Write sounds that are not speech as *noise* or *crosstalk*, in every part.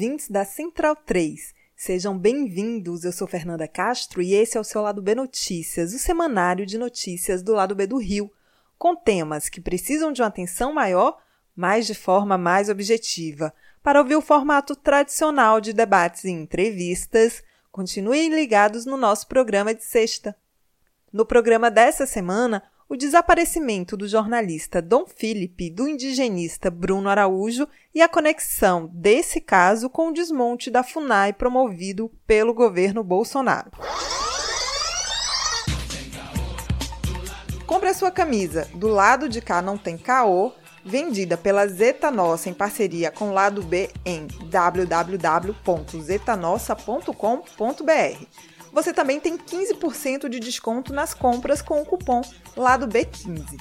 ouvintes da Central 3. Sejam bem-vindos. Eu sou Fernanda Castro e esse é o seu Lado B Notícias, o semanário de notícias do Lado B do Rio, com temas que precisam de uma atenção maior, mas de forma mais objetiva. Para ouvir o formato tradicional de debates e entrevistas, continuem ligados no nosso programa de sexta. No programa dessa semana, o desaparecimento do jornalista Dom Felipe do indigenista Bruno Araújo e a conexão desse caso com o desmonte da FUNAI promovido pelo governo Bolsonaro. Compre a sua camisa Do Lado de Cá Não Tem Caô, vendida pela Zeta Nossa em parceria com o Lado B em www.zetanossa.com.br. Você também tem 15% de desconto nas compras com o cupom Lado B15.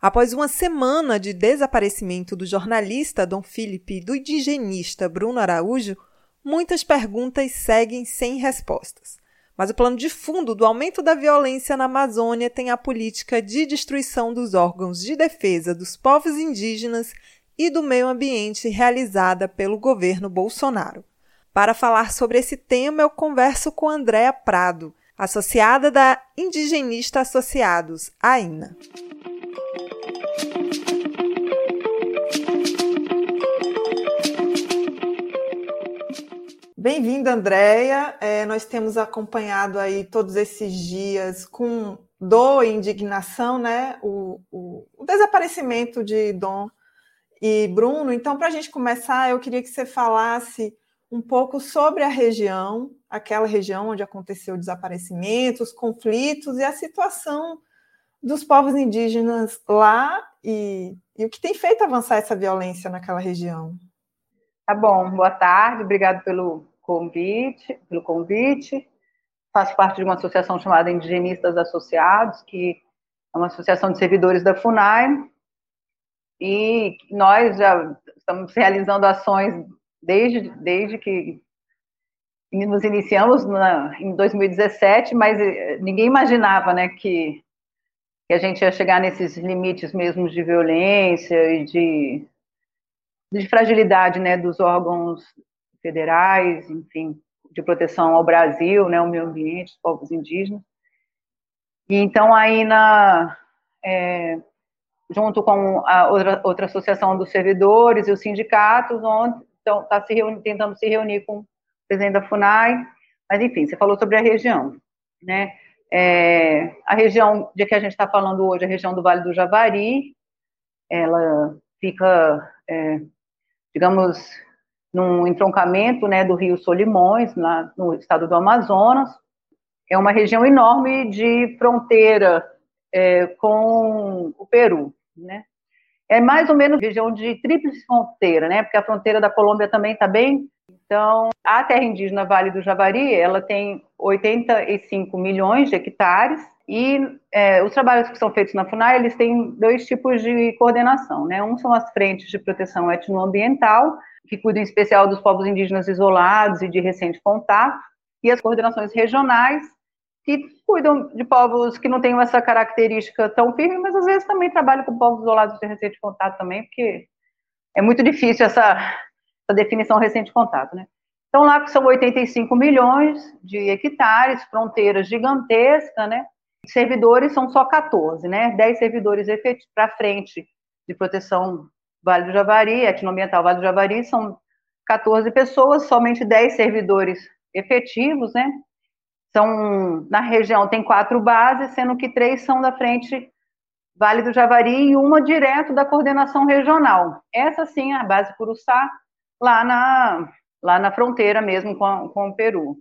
Após uma semana de desaparecimento do jornalista Dom Felipe e do indigenista Bruno Araújo, muitas perguntas seguem sem respostas. Mas o plano de fundo do aumento da violência na Amazônia tem a política de destruição dos órgãos de defesa dos povos indígenas e do meio ambiente realizada pelo governo Bolsonaro. Para falar sobre esse tema, eu converso com Andréa Prado, associada da Indigenista Associados, AINA. Bem-vinda, Andréia. É, nós temos acompanhado aí todos esses dias com dor e indignação, né? O, o, o desaparecimento de Dom e Bruno. Então, para a gente começar, eu queria que você falasse um pouco sobre a região, aquela região onde aconteceu o desaparecimento, os conflitos e a situação dos povos indígenas lá e, e o que tem feito avançar essa violência naquela região. Tá bom, boa tarde, obrigado pelo convite, pelo convite. Faço parte de uma associação chamada Indigenistas Associados, que é uma associação de servidores da FUNAI, e nós já estamos realizando ações desde, desde que nos iniciamos na, em 2017, mas eh, ninguém imaginava né, que, que a gente ia chegar nesses limites mesmo de violência e de, de fragilidade né, dos órgãos federais, enfim, de proteção ao Brasil, né, ao meio ambiente, os povos indígenas. E então aí na é, junto com a outra, outra associação dos servidores e os sindicatos, onde estão tá se tentando se reunir com o presidente da Funai. Mas enfim, você falou sobre a região, né? É, a região de que a gente está falando hoje, a região do Vale do Javari, ela fica, é, digamos, num entroncamento né, do rio Solimões, no estado do Amazonas. É uma região enorme de fronteira é, com o Peru, né? É mais ou menos região de tríplice fronteira, né? Porque a fronteira da Colômbia também está bem. Então, a terra indígena Vale do Javari, ela tem 85 milhões de hectares e é, os trabalhos que são feitos na FUNAI, eles têm dois tipos de coordenação, né? Um são as frentes de proteção etnoambiental, que cuidam em especial dos povos indígenas isolados e de recente contato, e as coordenações regionais, que cuidam de povos que não têm essa característica tão firme, mas às vezes também trabalham com povos isolados de recente contato também, porque é muito difícil essa, essa definição recente contato, né? Então, lá são 85 milhões de hectares, fronteiras gigantescas, né? Servidores são só 14, né? 10 servidores para frente de proteção Vale do Javari, etnoambiental Vale do Javari, são 14 pessoas, somente 10 servidores efetivos, né? São, na região tem quatro bases, sendo que três são da frente Vale do Javari e uma direto da coordenação regional. Essa sim é a base Curuçá, lá na, lá na fronteira mesmo com, com o Peru.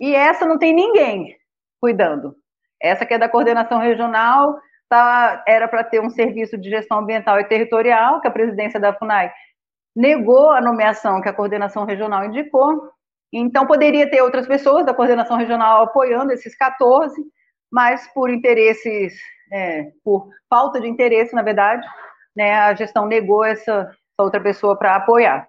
E essa não tem ninguém cuidando. Essa que é da coordenação regional, tá, era para ter um serviço de gestão ambiental e territorial, que a presidência da FUNAI negou a nomeação que a coordenação regional indicou. Então, poderia ter outras pessoas da coordenação regional apoiando esses 14, mas por interesses, é, por falta de interesse, na verdade, né, a gestão negou essa, essa outra pessoa para apoiar.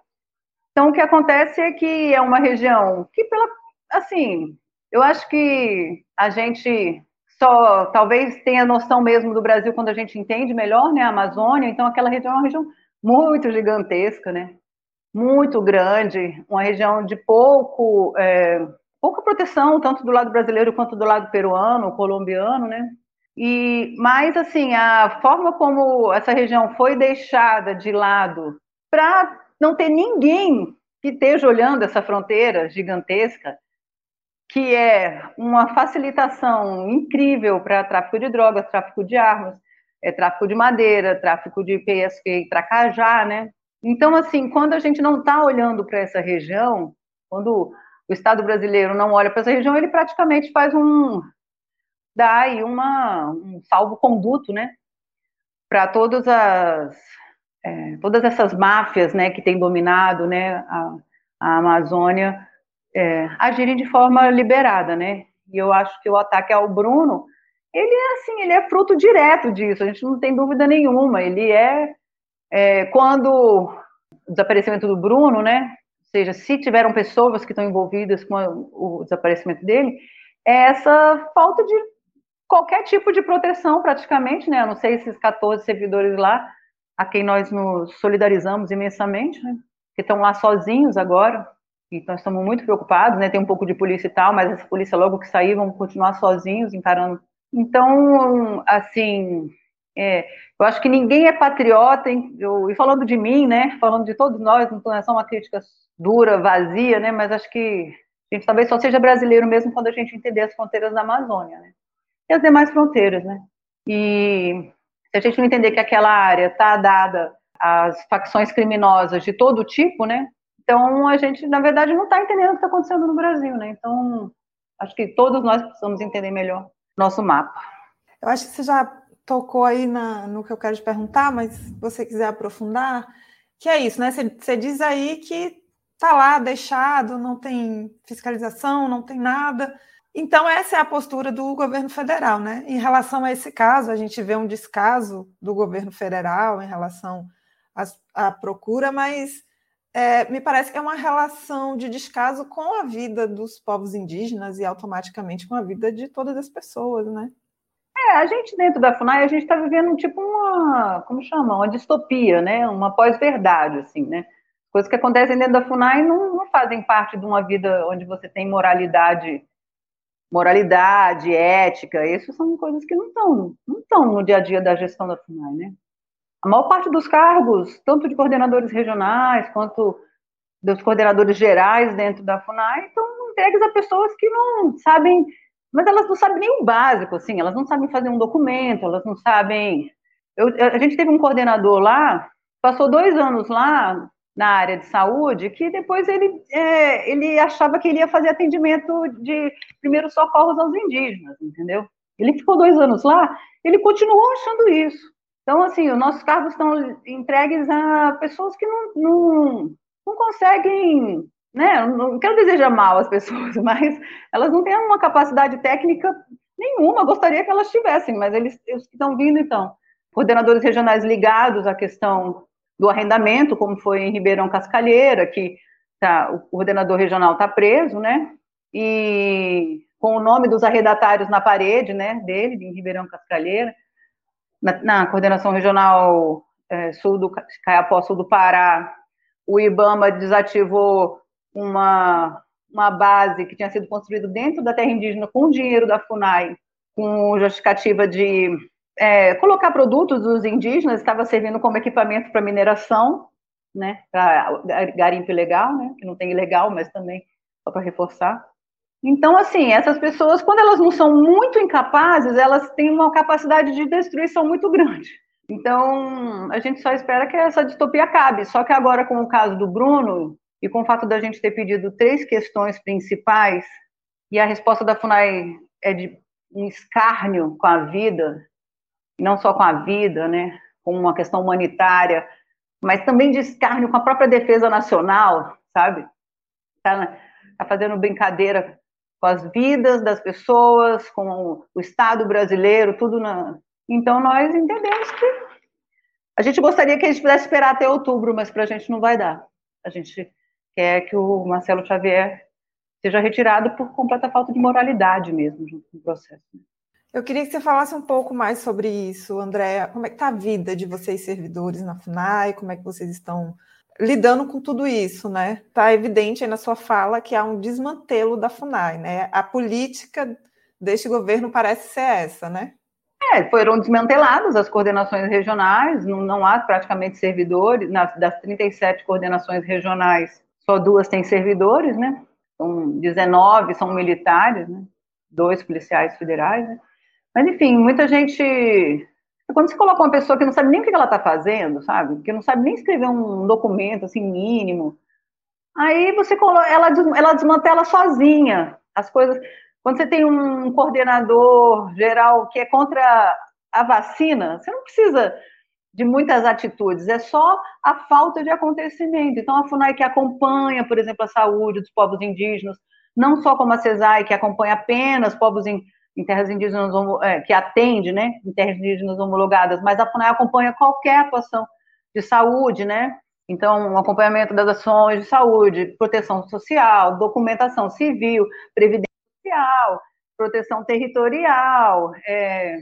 Então, o que acontece é que é uma região que, pela, assim, eu acho que a gente só talvez tenha noção mesmo do Brasil quando a gente entende melhor, né, a Amazônia. Então, aquela região é uma região muito gigantesca, né, muito grande, uma região de pouco, é, pouca proteção, tanto do lado brasileiro quanto do lado peruano, colombiano, né. E, mas, assim, a forma como essa região foi deixada de lado para não ter ninguém que esteja olhando essa fronteira gigantesca, que é uma facilitação incrível para tráfico de drogas, tráfico de armas, é tráfico de madeira, tráfico de e tracajá, né? Então, assim, quando a gente não está olhando para essa região, quando o Estado brasileiro não olha para essa região, ele praticamente faz um dá aí uma, um salvo-conduto, né, para todas as é, todas essas máfias, né, que têm dominado, né, a, a Amazônia, é, agirem de forma liberada, né? E eu acho que o ataque ao Bruno, ele é assim, ele é fruto direto disso. A gente não tem dúvida nenhuma. Ele é, é quando o desaparecimento do Bruno, né? Ou seja, se tiveram pessoas que estão envolvidas com o desaparecimento dele, é essa falta de qualquer tipo de proteção, praticamente, né? Eu não sei esses 14 servidores lá, a quem nós nos solidarizamos imensamente, né? Que estão lá sozinhos agora, então estamos muito preocupados, né? Tem um pouco de polícia e tal, mas essa polícia logo que sair vão continuar sozinhos encarando. Então, assim, é, eu acho que ninguém é patriota? Eu, e falando de mim, né? Falando de todos nós, não é só uma crítica dura, vazia, né? Mas acho que a gente talvez só seja brasileiro mesmo quando a gente entender as fronteiras da Amazônia, né? E as demais fronteiras, né? E se a gente não entender que aquela área está dada às facções criminosas de todo tipo, né? Então, a gente, na verdade, não está entendendo o que está acontecendo no Brasil, né? Então, acho que todos nós precisamos entender melhor nosso mapa. Eu acho que você já tocou aí na, no que eu quero te perguntar, mas se você quiser aprofundar, que é isso, né? Você, você diz aí que está lá deixado, não tem fiscalização, não tem nada. Então, essa é a postura do governo federal, né? Em relação a esse caso, a gente vê um descaso do governo federal em relação à procura, mas é, me parece que é uma relação de descaso com a vida dos povos indígenas e automaticamente com a vida de todas as pessoas, né? É, a gente dentro da FUNAI, a gente está vivendo tipo uma, como chama, uma distopia, né? Uma pós-verdade, assim, né? Coisas que acontecem dentro da FUNAI não, não fazem parte de uma vida onde você tem moralidade, moralidade, ética, isso são coisas que não estão não estão no dia a dia da gestão da FUNAI, né? A maior parte dos cargos, tanto de coordenadores regionais quanto dos coordenadores gerais dentro da FUNAI, estão entregues a pessoas que não sabem, mas elas não sabem nem o básico, assim, elas não sabem fazer um documento, elas não sabem. Eu, a gente teve um coordenador lá, passou dois anos lá na área de saúde, que depois ele, é, ele achava que ele ia fazer atendimento de primeiros socorros aos indígenas, entendeu? Ele ficou dois anos lá, ele continuou achando isso. Então, assim, os nossos cargos estão entregues a pessoas que não, não, não conseguem, né? Não quero desejar mal às pessoas, *laughs* mas elas não têm uma capacidade técnica nenhuma, gostaria que elas tivessem, mas eles, eles estão vindo, então. Coordenadores regionais ligados à questão do arrendamento, como foi em Ribeirão Cascalheira, que tá, o coordenador regional está preso, né? E com o nome dos arrendatários na parede, né, dele, em Ribeirão Cascalheira na, na coordenação regional é, sul do Caiapó, sul do Pará, o IBAMA desativou uma, uma base que tinha sido construída dentro da terra indígena com dinheiro da FUNAI, com justificativa de é, colocar produtos dos indígenas, estava servindo como equipamento para mineração, né, para garimpo ilegal, né, que não tem ilegal, mas também só para reforçar. Então, assim, essas pessoas, quando elas não são muito incapazes, elas têm uma capacidade de destruição muito grande. Então, a gente só espera que essa distopia acabe. Só que agora, com o caso do Bruno, e com o fato da gente ter pedido três questões principais e a resposta da FUNAI é de um escárnio com a vida, não só com a vida, né, com uma questão humanitária, mas também de escárnio com a própria defesa nacional, sabe? Está tá fazendo brincadeira com as vidas das pessoas, com o Estado brasileiro, tudo na. Então nós entendemos que a gente gostaria que a gente pudesse esperar até outubro, mas para a gente não vai dar. A gente quer que o Marcelo Xavier seja retirado por completa falta de moralidade mesmo junto com o processo. Eu queria que você falasse um pouco mais sobre isso, Andréa. Como é que está a vida de vocês servidores na FUNAI? Como é que vocês estão lidando com tudo isso, né? Está evidente aí na sua fala que há um desmantelo da FUNAI, né? A política deste governo parece ser essa, né? É, foram desmanteladas as coordenações regionais, não, não há praticamente servidores, nas, das 37 coordenações regionais, só duas têm servidores, né? São 19 são militares, né? Dois policiais federais, né? Mas, enfim, muita gente. Quando você coloca uma pessoa que não sabe nem o que ela está fazendo, sabe? Que não sabe nem escrever um documento assim mínimo, aí você coloca, ela, ela desmantela sozinha as coisas. Quando você tem um coordenador geral que é contra a vacina, você não precisa de muitas atitudes, é só a falta de acontecimento. Então, a FUNAI que acompanha, por exemplo, a saúde dos povos indígenas, não só como a CESAI, que acompanha apenas povos em, em terras indígenas, é, que atende, né, em terras indígenas homologadas, mas a FUNAI acompanha qualquer atuação de saúde, né, então, um acompanhamento das ações de saúde, proteção social, documentação civil, previdência social, proteção territorial, é,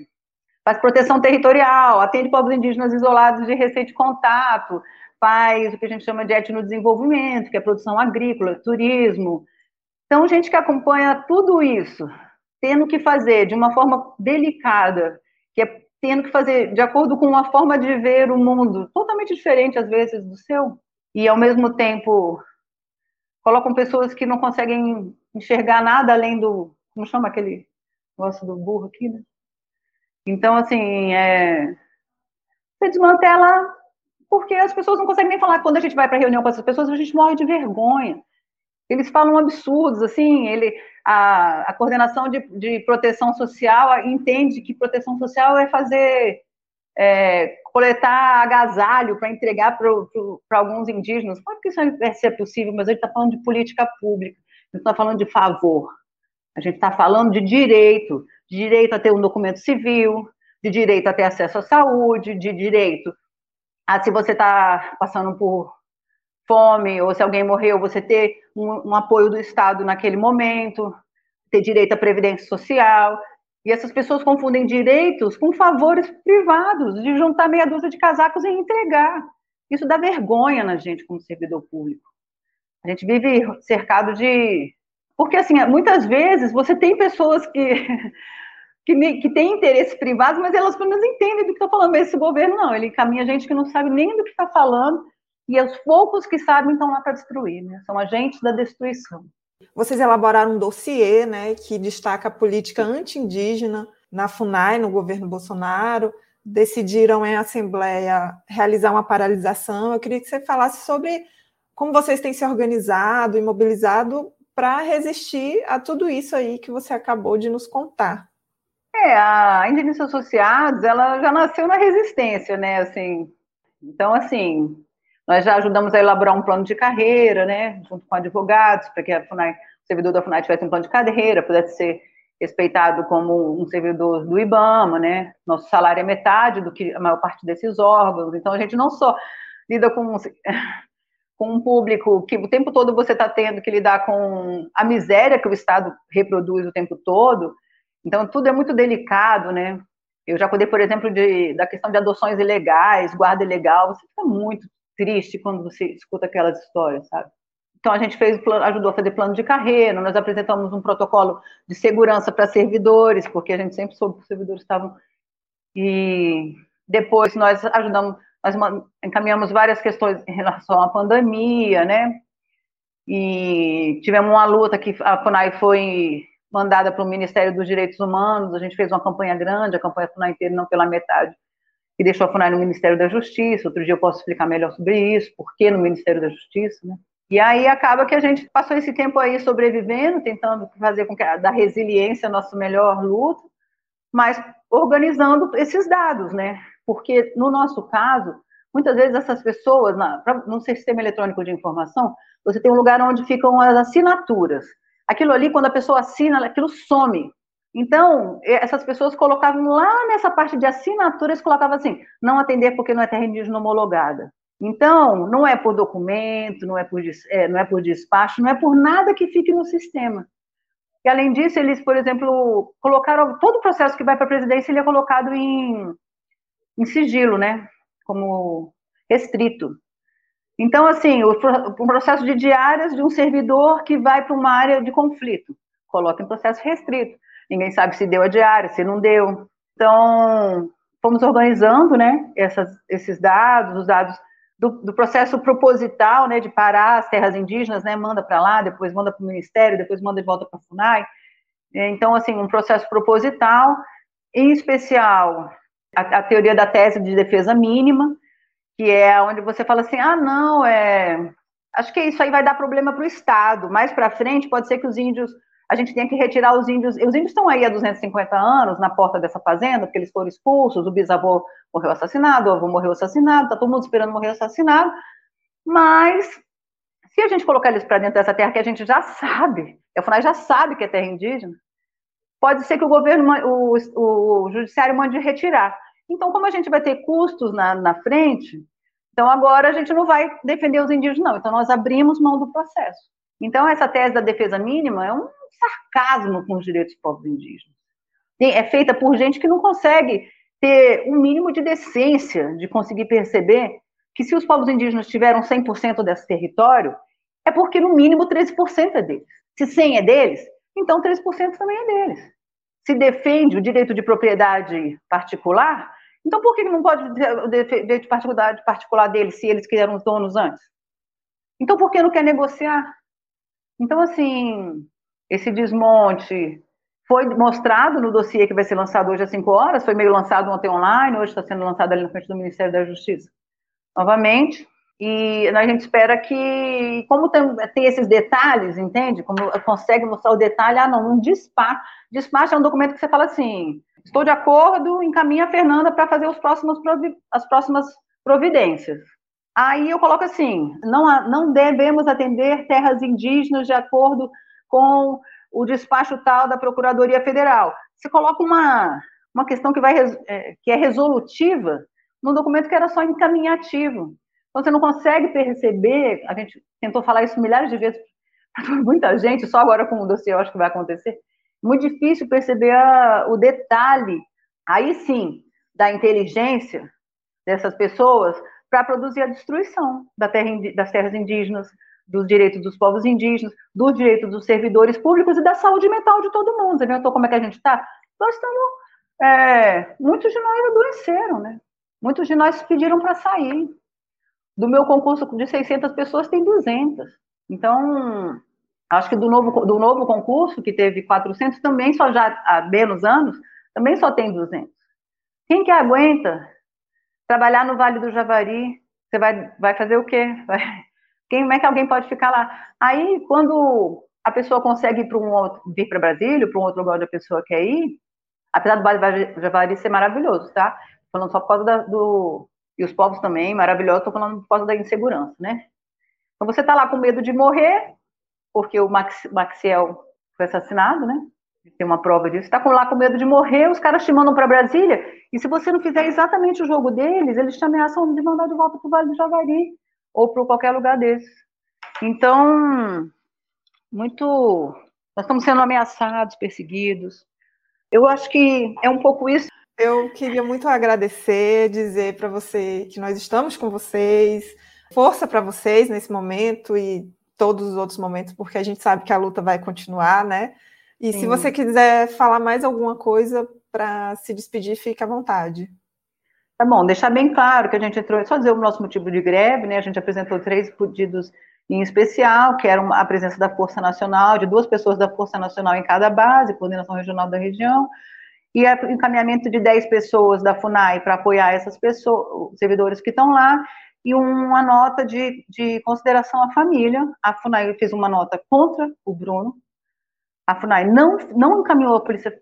faz proteção territorial, atende povos indígenas isolados de recente contato, faz o que a gente chama de etnodesenvolvimento, que é produção agrícola, turismo. Então, gente que acompanha tudo isso, tendo que fazer de uma forma delicada, que é tendo que fazer de acordo com uma forma de ver o mundo totalmente diferente, às vezes, do seu, e ao mesmo tempo colocam pessoas que não conseguem enxergar nada além do. Como chama aquele negócio do burro aqui, né? Então, assim, é, você desmantela porque as pessoas não conseguem nem falar. Quando a gente vai para reunião com essas pessoas, a gente morre de vergonha. Eles falam absurdos, assim, ele, a, a coordenação de, de proteção social entende que proteção social é fazer é, coletar agasalho para entregar para alguns indígenas. Claro que isso vai ser possível, mas a gente está falando de política pública, a gente está falando de favor, a gente está falando de direito, de direito a ter um documento civil, de direito a ter acesso à saúde, de direito a, se você está passando por fome, ou se alguém morreu, você ter um, um apoio do Estado naquele momento, ter direito à previdência social, e essas pessoas confundem direitos com favores privados, de juntar meia dúzia de casacos e entregar. Isso dá vergonha na gente como servidor público. A gente vive cercado de. Porque, assim, muitas vezes você tem pessoas que, *laughs* que, que têm interesses privados, mas elas pelo menos entendem do que está falando. Esse governo não, ele encaminha gente que não sabe nem do que está falando, e os poucos que sabem estão lá para destruir, né? São agentes da destruição. Vocês elaboraram um dossiê né, que destaca a política anti-indígena na FUNAI, no governo Bolsonaro, decidiram em assembleia realizar uma paralisação. Eu queria que você falasse sobre como vocês têm se organizado e mobilizado para resistir a tudo isso aí que você acabou de nos contar. É, a Indígenas Associados, ela já nasceu na resistência, né, assim, então, assim, nós já ajudamos a elaborar um plano de carreira, né, junto com advogados, para que FUNAI, o servidor da FUNAI tivesse um plano de carreira, pudesse ser respeitado como um servidor do IBAMA, né? Nosso salário é metade do que a maior parte desses órgãos. Então, a gente não só lida com, *laughs* com um público que o tempo todo você está tendo que lidar com a miséria que o Estado reproduz o tempo todo. Então, tudo é muito delicado, né? Eu já cuidei, por exemplo, de, da questão de adoções ilegais, guarda ilegal. Você fica muito triste quando você escuta aquelas histórias, sabe? Então a gente fez, ajudou a fazer plano de carreira, nós apresentamos um protocolo de segurança para servidores, porque a gente sempre soube que os servidores estavam. E depois nós ajudamos, nós encaminhamos várias questões em relação à pandemia, né? E tivemos uma luta que a FUNAI foi mandada para o Ministério dos Direitos Humanos, a gente fez uma campanha grande, a campanha FUNAI inteira, não pela metade, que deixou a FUNAI no Ministério da Justiça. Outro dia eu posso explicar melhor sobre isso, por que no Ministério da Justiça, né? E aí acaba que a gente passou esse tempo aí sobrevivendo, tentando fazer com que da resiliência nosso melhor luto, mas organizando esses dados, né? Porque no nosso caso, muitas vezes essas pessoas, na, no sistema eletrônico de informação, você tem um lugar onde ficam as assinaturas. Aquilo ali, quando a pessoa assina, aquilo some. Então, essas pessoas colocavam lá nessa parte de assinaturas, colocavam assim, não atender porque não é terra indígena homologada. Então, não é por documento, não é por, é, não é por despacho, não é por nada que fique no sistema. E, além disso, eles, por exemplo, colocaram todo o processo que vai para a presidência, ele é colocado em, em sigilo, né? Como restrito. Então, assim, o, o processo de diárias de um servidor que vai para uma área de conflito, coloca em processo restrito. Ninguém sabe se deu a diária, se não deu. Então, fomos organizando, né, essas, esses dados, os dados do, do, processo proposital, né, de parar as terras indígenas, né, manda para lá, depois manda para o Ministério, depois manda de volta para a FUNAI. Então, assim, um processo proposital, em especial a, a teoria da tese de defesa mínima, que é onde você fala assim, ah, não, é, acho que isso aí vai dar problema para o Estado. Mais para frente, pode ser que os índios, a gente tenha que retirar os índios. Os índios estão aí há 250 anos na porta dessa fazenda, porque eles foram expulsos, o bisavô morreu assassinado, o avô morreu assassinado, está todo mundo esperando morrer assassinado. Mas, se a gente colocar eles para dentro dessa terra que a gente já sabe, a FUNAI já sabe que é terra indígena, pode ser que o governo, o, o, o judiciário mande retirar. Então, como a gente vai ter custos na, na frente, então agora a gente não vai defender os indígenas, não. Então, nós abrimos mão do processo. Então, essa tese da defesa mínima é um sarcasmo com os direitos dos povos indígenas. É feita por gente que não consegue ter um mínimo de decência de conseguir perceber que se os povos indígenas tiveram 100% desse território, é porque no mínimo 13% é deles. Se 100 é deles, então 13% também é deles se defende o direito de propriedade particular, então por que não pode o direito de propriedade particular deles se eles que eram os donos antes? Então por que não quer negociar? Então, assim, esse desmonte foi mostrado no dossiê que vai ser lançado hoje às 5 horas, foi meio lançado ontem online, hoje está sendo lançado ali na frente do Ministério da Justiça. Novamente, e a gente espera que, como tem, tem, esses detalhes, entende? Como consegue mostrar o detalhe, ah, não, um despacho. Despacho é um documento que você fala assim: estou de acordo, encaminha a Fernanda para fazer os próximos, as próximas providências. Aí eu coloco assim: não, não devemos atender terras indígenas de acordo com o despacho tal da Procuradoria Federal. Você coloca uma, uma questão que, vai, é, que é resolutiva num documento que era só encaminhativo. Então, você não consegue perceber, a gente tentou falar isso milhares de vezes para *laughs* muita gente, só agora com o dossiê eu acho que vai acontecer. Muito difícil perceber a, o detalhe, aí sim, da inteligência dessas pessoas para produzir a destruição da terra, das terras indígenas, dos direitos dos povos indígenas, dos direitos dos servidores públicos e da saúde mental de todo mundo. Você como é que a gente está? Nós estamos. É, muitos de nós adoeceram, né? Muitos de nós pediram para sair. Do meu concurso de 600 pessoas, tem 200. Então, acho que do novo, do novo concurso, que teve 400, também só já há menos anos, também só tem 200. Quem que aguenta trabalhar no Vale do Javari? Você vai, vai fazer o quê? Vai, quem, como é que alguém pode ficar lá? Aí, quando a pessoa consegue para um outro, vir para Brasília, para um outro lugar onde a pessoa quer ir, apesar do Vale Javari ser maravilhoso, tá? Falando só por causa da, do, e os povos também, maravilhosos, estou falando por causa da insegurança, né? Então você está lá com medo de morrer, porque o Max, Maxiel foi assassinado, né? Tem uma prova disso. Está lá com medo de morrer, os caras te mandam para Brasília, e se você não fizer exatamente o jogo deles, eles te ameaçam de mandar de volta para o Vale do Javari, ou para qualquer lugar desses. Então, muito. Nós estamos sendo ameaçados, perseguidos. Eu acho que é um pouco isso eu queria muito agradecer, dizer para você que nós estamos com vocês, força para vocês nesse momento e todos os outros momentos, porque a gente sabe que a luta vai continuar, né? E Sim. se você quiser falar mais alguma coisa para se despedir, fique à vontade. Tá bom, deixar bem claro que a gente entrou, só dizer o nosso motivo de greve, né? A gente apresentou três pedidos em especial, que era a presença da Força Nacional, de duas pessoas da Força Nacional em cada base, coordenação regional da região, e o encaminhamento de 10 pessoas da FUNAI para apoiar essas pessoas, servidores que estão lá, e uma nota de, de consideração à família. A FUNAI fez uma nota contra o Bruno. A FUNAI não, não encaminhou a Polícia,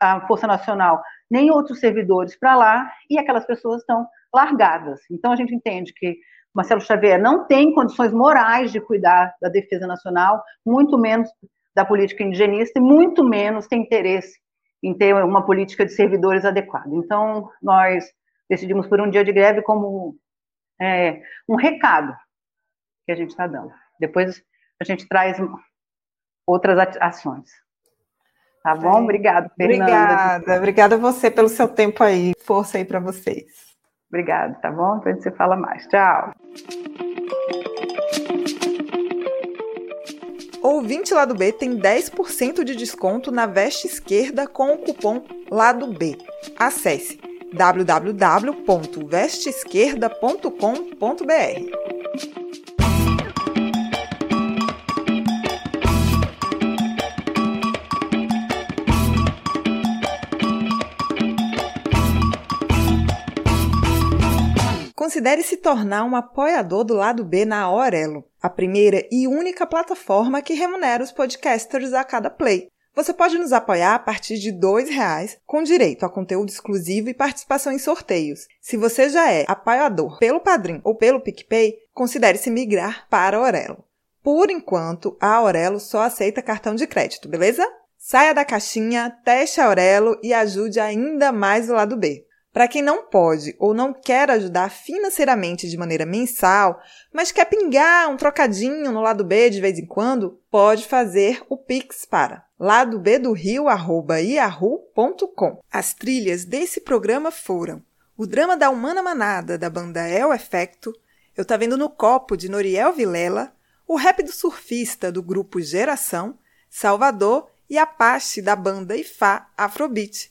a Força Nacional, nem outros servidores para lá, e aquelas pessoas estão largadas. Então, a gente entende que Marcelo Xavier não tem condições morais de cuidar da defesa nacional, muito menos da política indigenista, e muito menos tem interesse em ter uma política de servidores adequada. Então, nós decidimos por um dia de greve como é, um recado que a gente está dando. Depois a gente traz outras ações. Tá bom? É. Obrigado, Fernanda. Obrigada, obrigada a você pelo seu tempo aí. Força aí para vocês. Obrigada, tá bom? Depois a gente fala mais. Tchau. Ouvinte Lado B tem 10% de desconto na veste esquerda com o cupom Lado B. Acesse www.vesteesquerda.com.br. Considere se tornar um apoiador do lado B na Aurelo, a primeira e única plataforma que remunera os podcasters a cada play. Você pode nos apoiar a partir de R$ reais, com direito a conteúdo exclusivo e participação em sorteios. Se você já é apoiador pelo Padrim ou pelo PicPay, considere se migrar para a Aurelo. Por enquanto, a Aurelo só aceita cartão de crédito, beleza? Saia da caixinha, teste a Aurelo e ajude ainda mais o lado B. Para quem não pode ou não quer ajudar financeiramente de maneira mensal, mas quer pingar um trocadinho no lado B de vez em quando, pode fazer o Pix para ladobdorio@yahoo.com. As trilhas desse programa foram o drama da Humana Manada da banda El Efecto, Eu Tá Vendo no Copo de Noriel Vilela, o rap do surfista do grupo Geração, Salvador e Apache da banda Ifá Afrobeat.